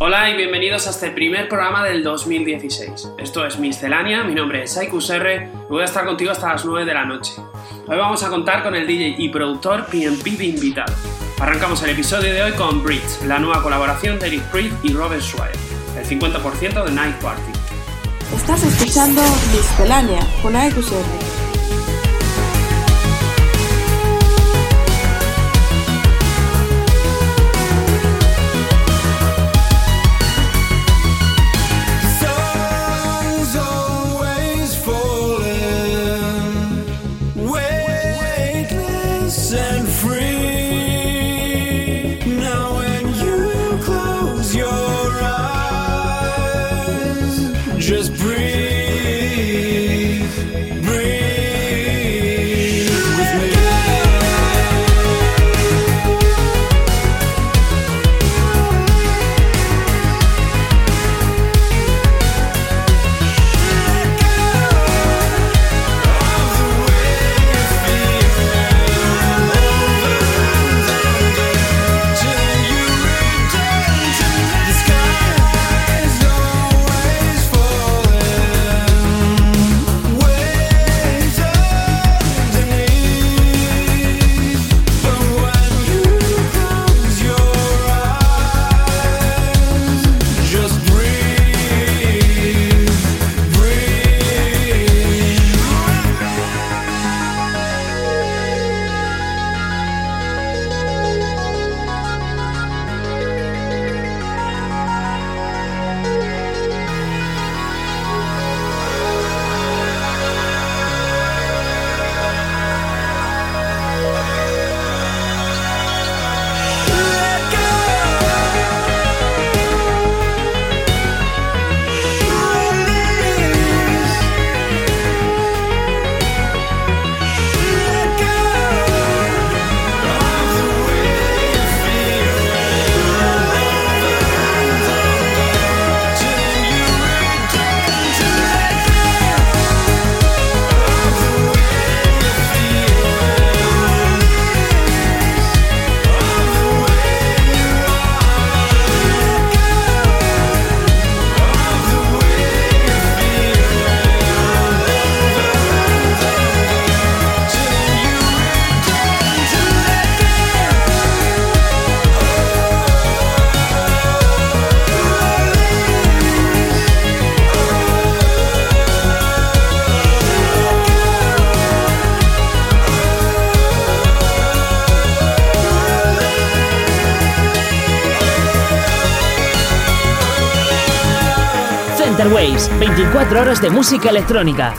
Hola y bienvenidos a este primer programa del 2016. Esto es Miscelánea, mi nombre es Saikus R y voy a estar contigo hasta las 9 de la noche. Hoy vamos a contar con el DJ y productor PNP de invitado. Arrancamos el episodio de hoy con Bridge, la nueva colaboración de Eric Priest y Robert Schweier, el 50% de Night Party. Estás escuchando Miscelánea con AQSR. Waves, 24 horas de música electrónica.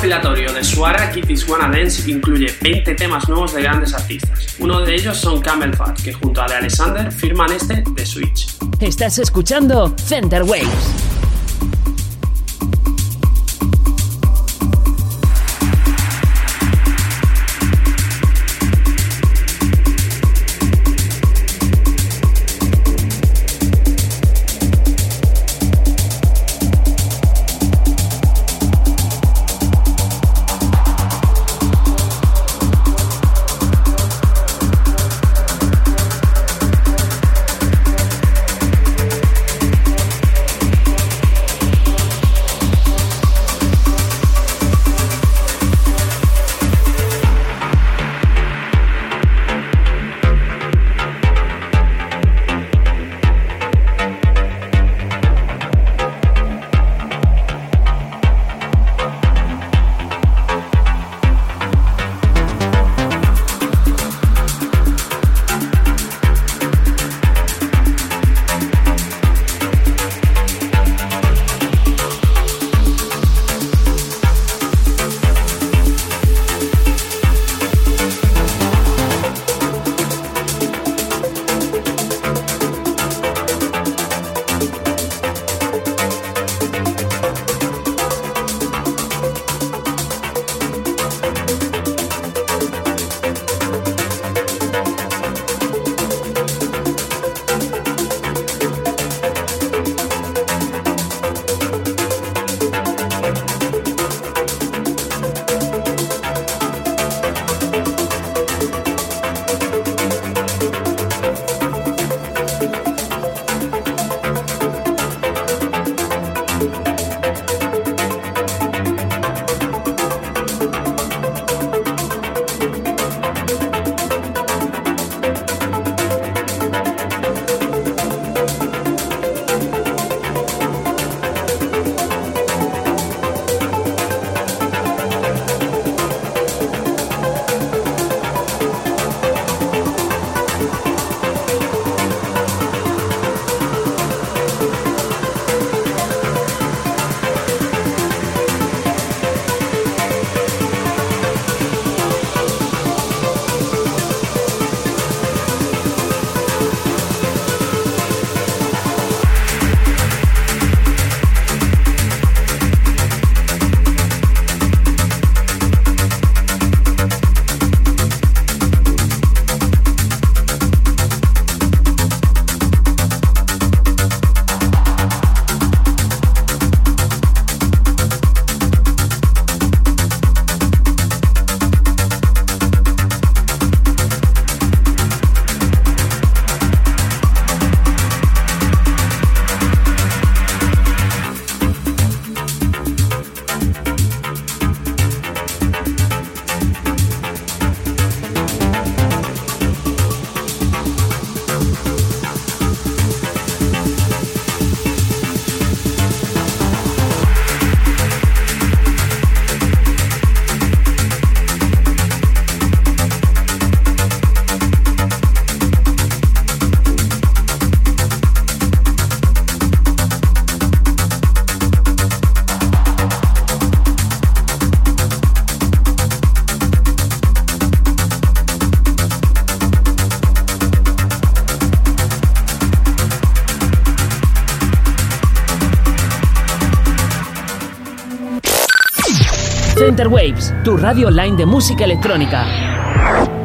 Recopilatorio de Suara Kitty's Wanna Dance incluye 20 temas nuevos de grandes artistas. Uno de ellos son Camel Fat, que junto a Alexander firman este The Switch. Estás escuchando Center Waves. Waves, tu radio online de música electrónica.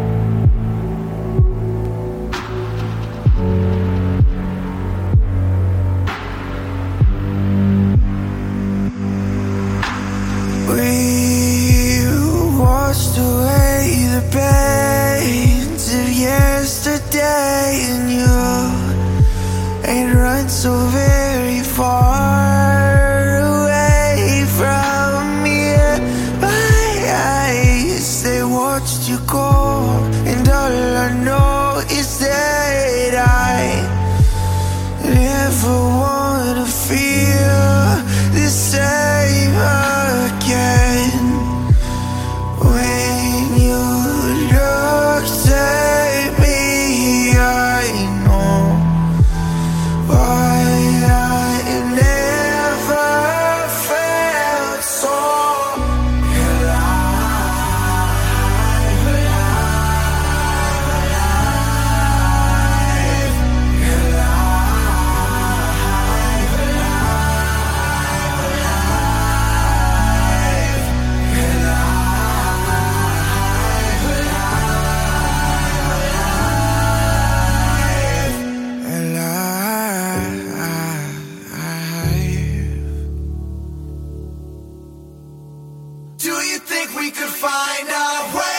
think we could find our way.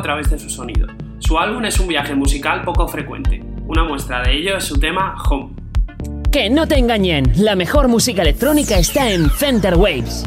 A través de su sonido. Su álbum es un viaje musical poco frecuente. Una muestra de ello es su tema Home. Que no te engañen, la mejor música electrónica está en Center Waves.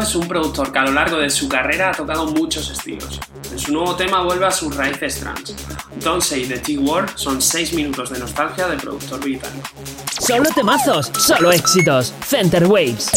Es un productor que a lo largo de su carrera ha tocado muchos estilos. En su nuevo tema vuelve a sus raíces trans. Don't Say the T-Word son 6 minutos de nostalgia del productor británico. Solo temazos, solo éxitos. Center Waves.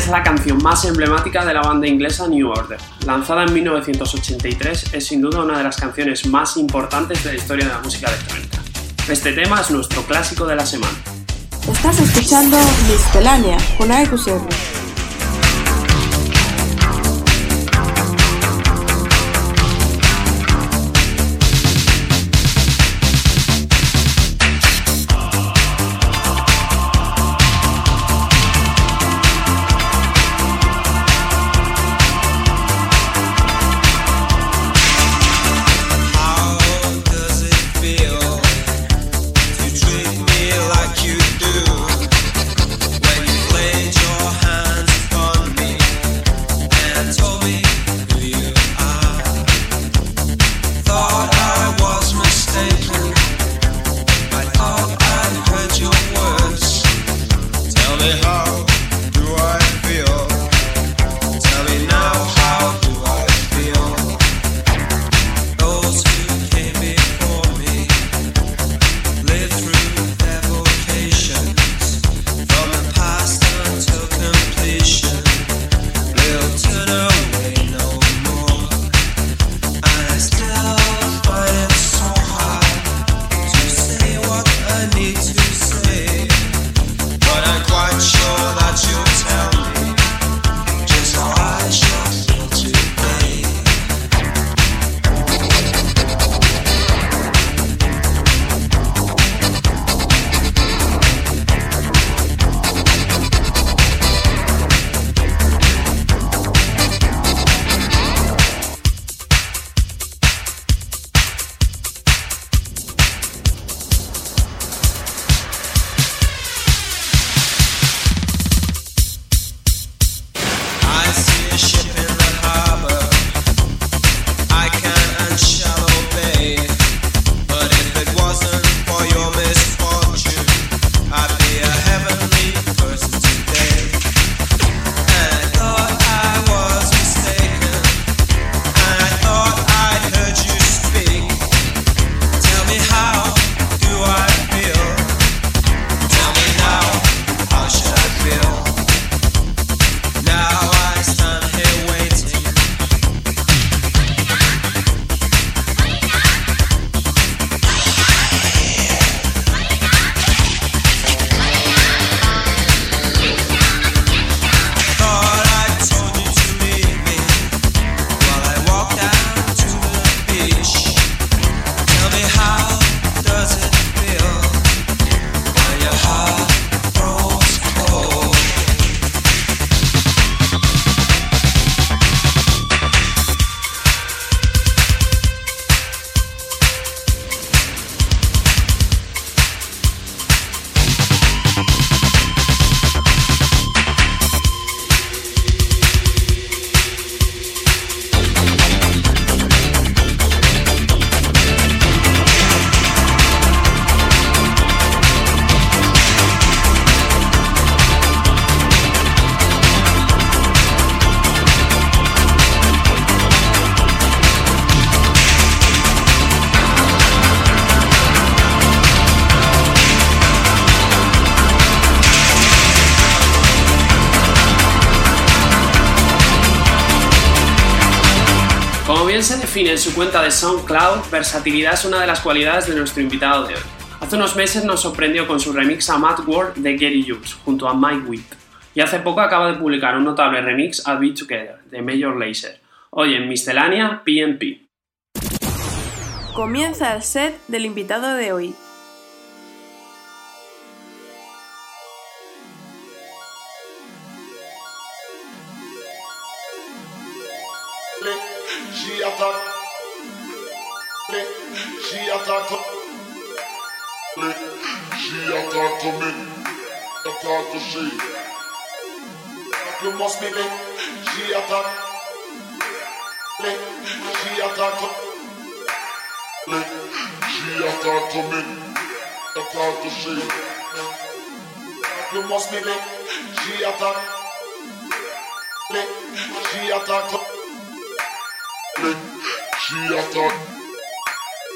Es la canción más emblemática de la banda inglesa New Order. Lanzada en 1983, es sin duda una de las canciones más importantes de la historia de la música electrónica. Este tema es nuestro clásico de la semana. Estás escuchando Miscelánea con AEQCR. En su cuenta de SoundCloud, versatilidad es una de las cualidades de nuestro invitado de hoy. Hace unos meses nos sorprendió con su remix a Mad World de Gary Hughes, junto a Mike Witt. Y hace poco acaba de publicar un notable remix a Be Together, de Major Lazer. Hoy en Miscelánea PNP. Comienza el set del invitado de hoy. She attack. She attack to me. Attack to she. You must be. She attack. She attack. She attack to me. Attack to she. You must be. She attack. She attack. She attack,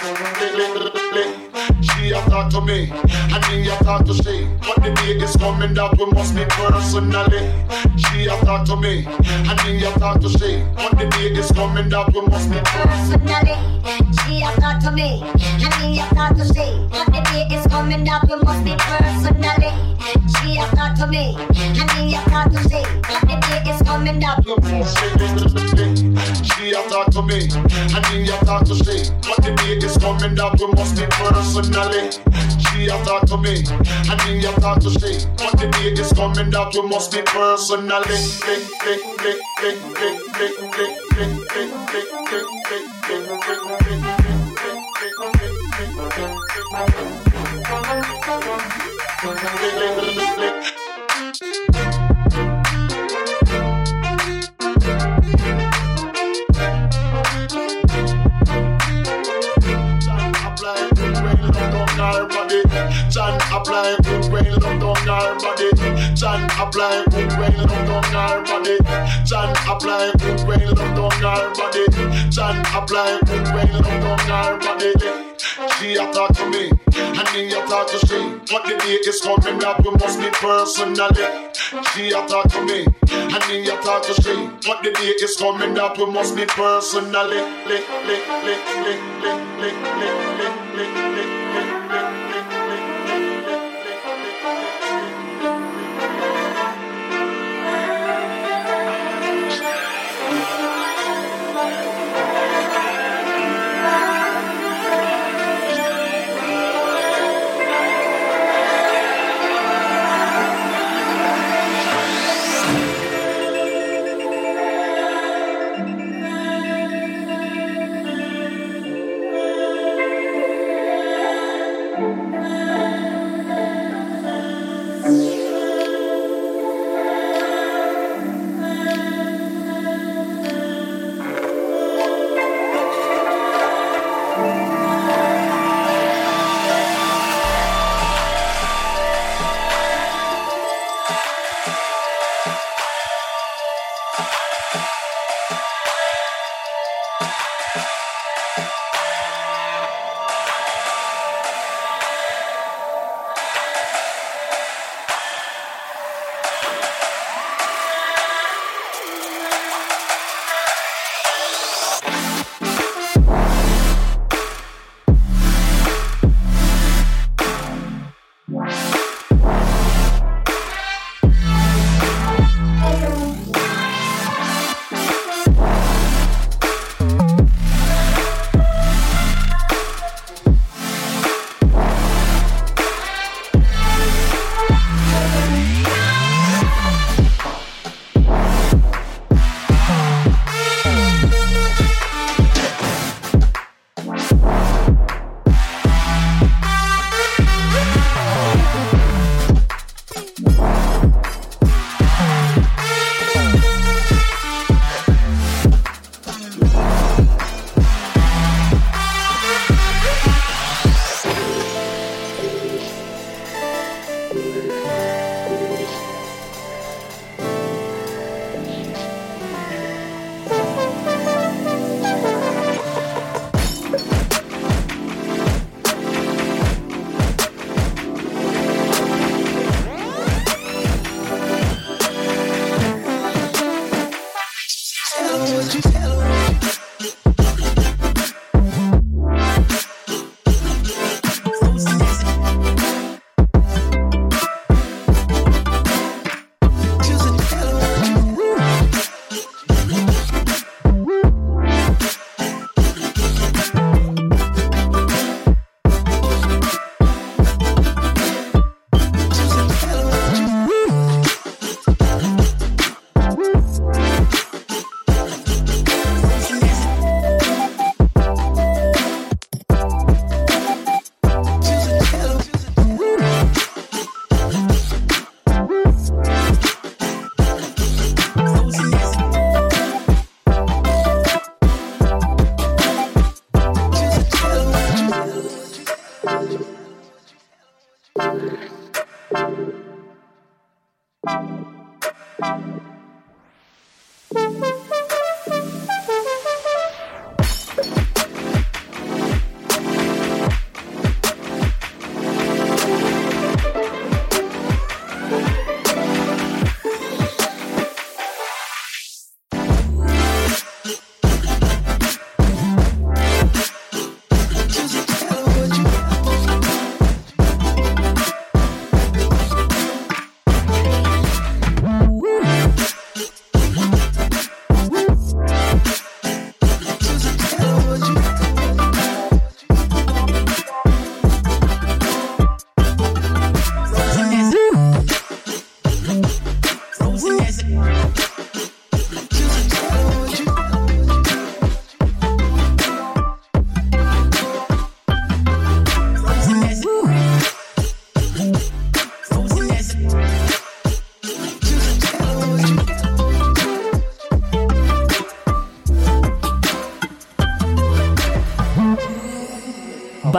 she a talk to me, and me a talk to she. But the day is coming that we must meet personally. She a talk to me, and me a talk to she. But the day is coming that we must meet personally. She a talk to me, and me a talk to she. But the day is coming that we must meet personally. She a talk to me, and me a talk to she. But the day is coming that we must meet She a talk to me, and me a talk to she. But the day is She's coming down to must be personally. She have talked to me, and he have talked to she. But the day is coming down to must be personally. Click, click, apply good when love down her body. John apply good when love down her body. John apply good when love down her body. John apply good when love down her body. She talk to me, and me talk to she. But the day is coming that we must meet personally. She talk to me, and me talk to she. But the day is coming that we must meet personally. Lick, lick, lick, lick, lick, lick, lick, lick, lick, lick, lick, lick,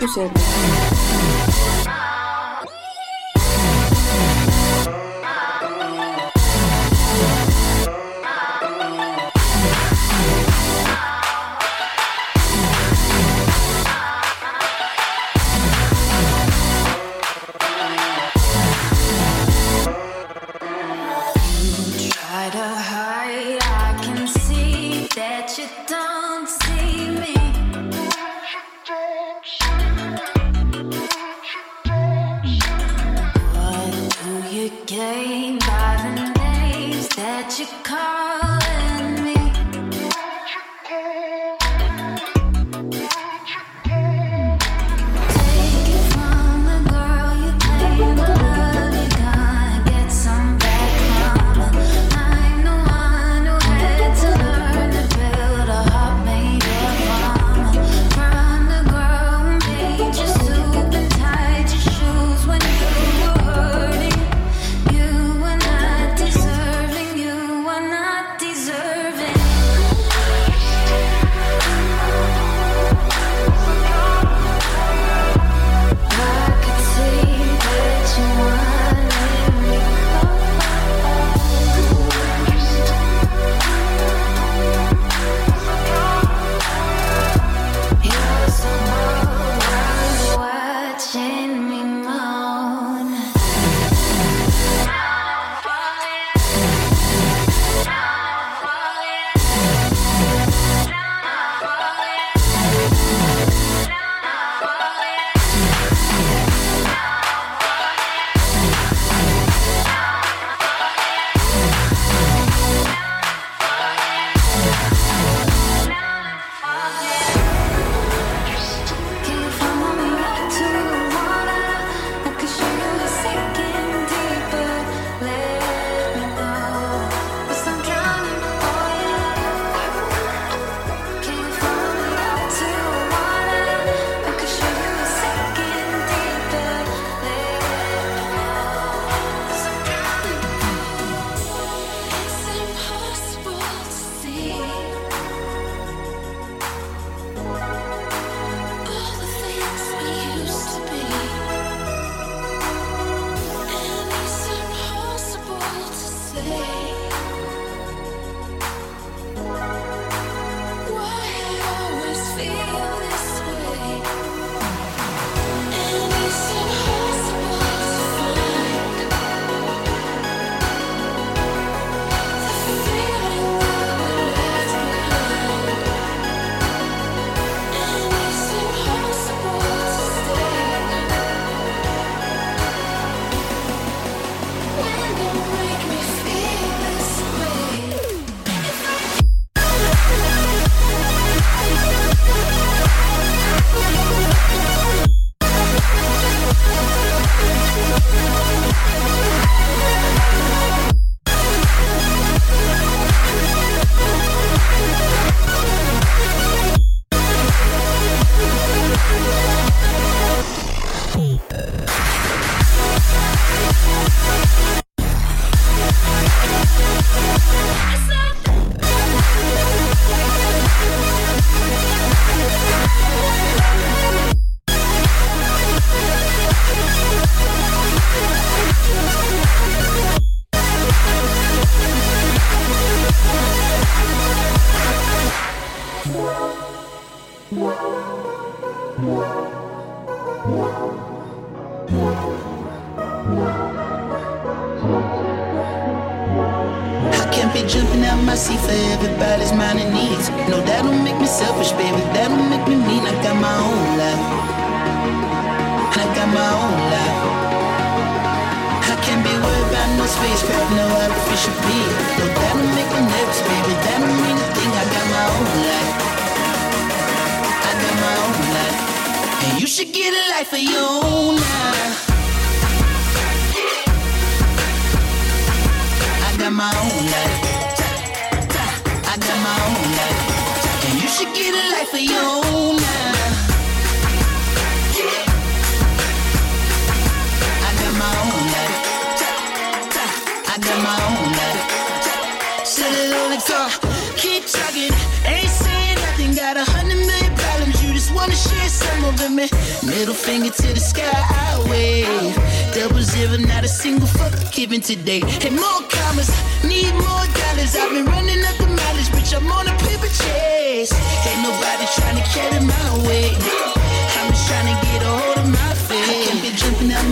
Görüşmek üzere.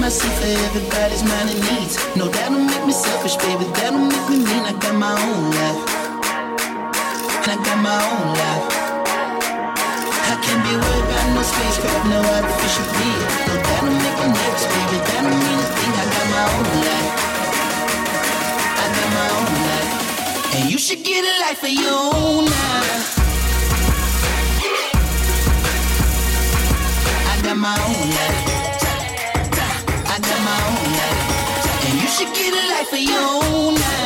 I see for everybody's mind and needs. No, that don't make me selfish, baby. That don't make me mean. I got my own life. I got my own life. I can't be worried about no spacecraft, no artificial beat. No, that don't make me nervous, baby. That don't mean a thing. I got my own life. I got my own life. And you should get a life of your own now. I got my own life my own life. And you should get a life of your own life.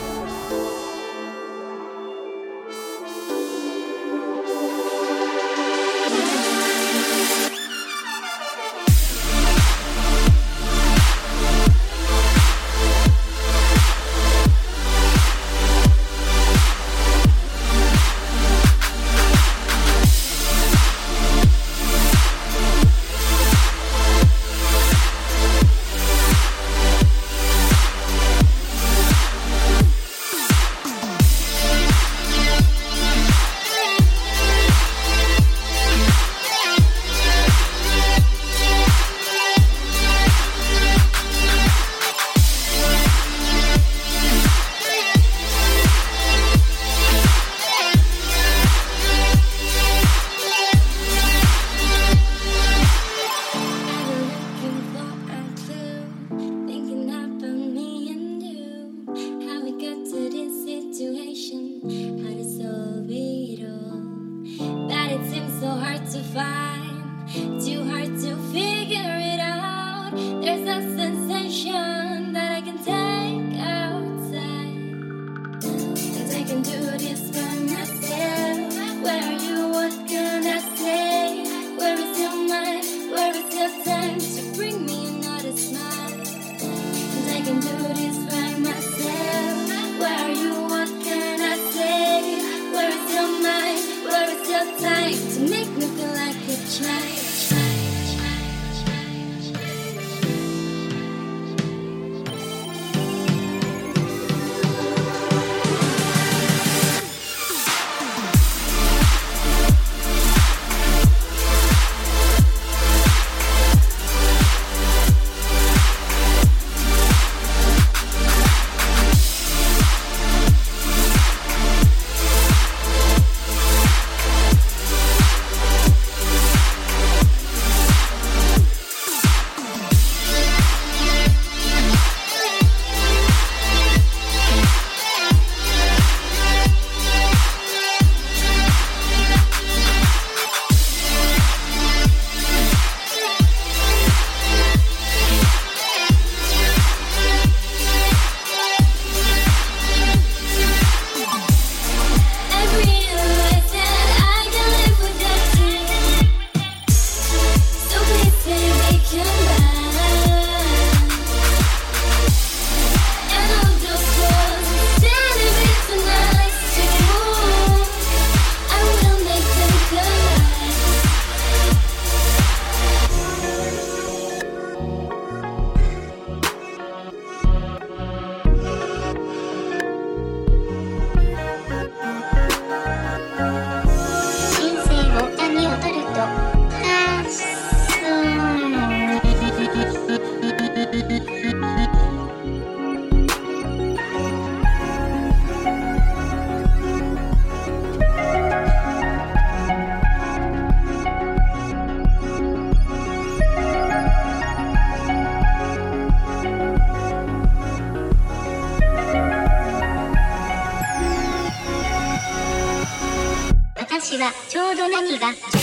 が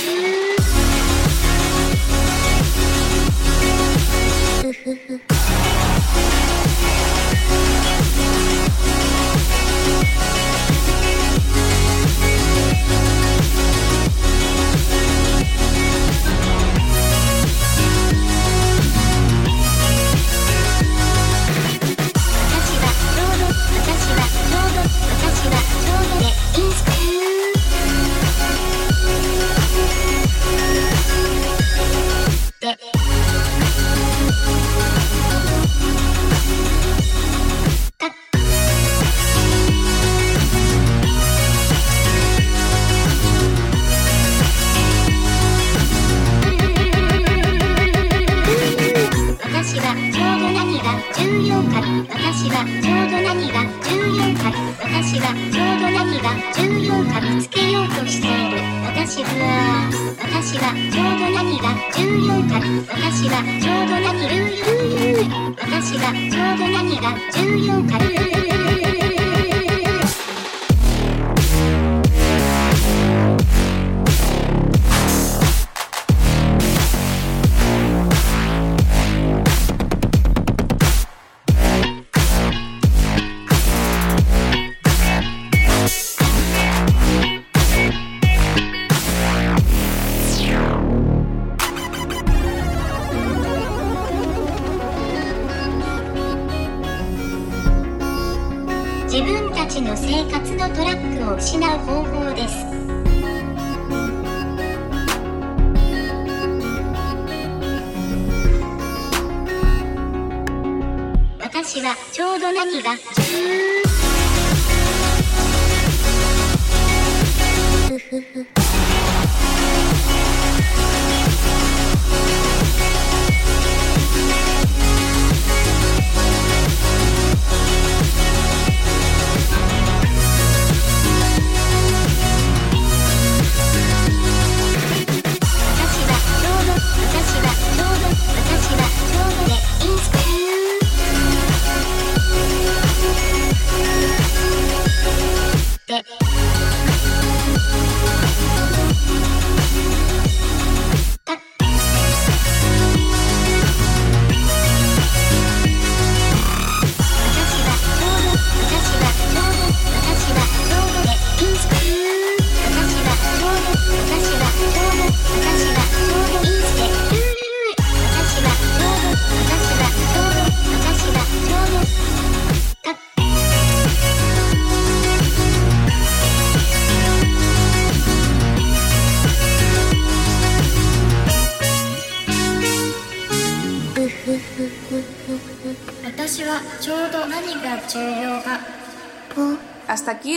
トラックを失う方法です。私はちょうど何が。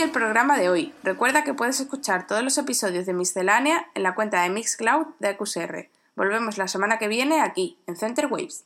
el programa de hoy. Recuerda que puedes escuchar todos los episodios de Miscelánea en la cuenta de Mixcloud de AQSR. Volvemos la semana que viene aquí, en Center Waves.